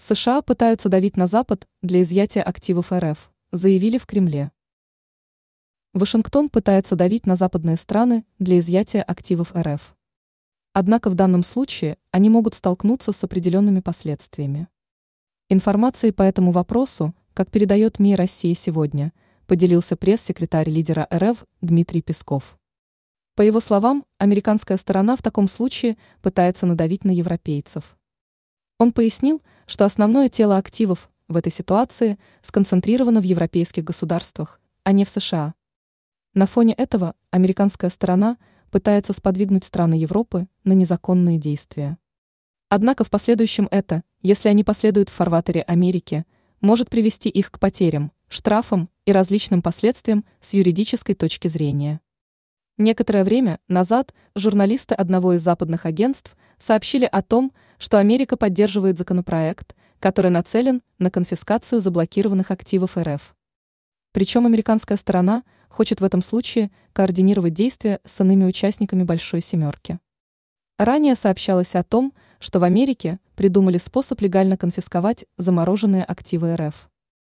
США пытаются давить на Запад для изъятия активов РФ, заявили в Кремле. Вашингтон пытается давить на западные страны для изъятия активов РФ. Однако в данном случае они могут столкнуться с определенными последствиями. Информацией по этому вопросу, как передает МИ России сегодня, поделился пресс-секретарь лидера РФ Дмитрий Песков. По его словам, американская сторона в таком случае пытается надавить на европейцев. Он пояснил, что основное тело активов в этой ситуации сконцентрировано в европейских государствах, а не в США. На фоне этого американская сторона пытается сподвигнуть страны Европы на незаконные действия. Однако в последующем это, если они последуют в фарватере Америки, может привести их к потерям, штрафам и различным последствиям с юридической точки зрения. Некоторое время назад журналисты одного из западных агентств сообщили о том, что Америка поддерживает законопроект, который нацелен на конфискацию заблокированных активов РФ. Причем американская сторона хочет в этом случае координировать действия с иными участниками Большой Семерки. Ранее сообщалось о том, что в Америке придумали способ легально конфисковать замороженные активы РФ.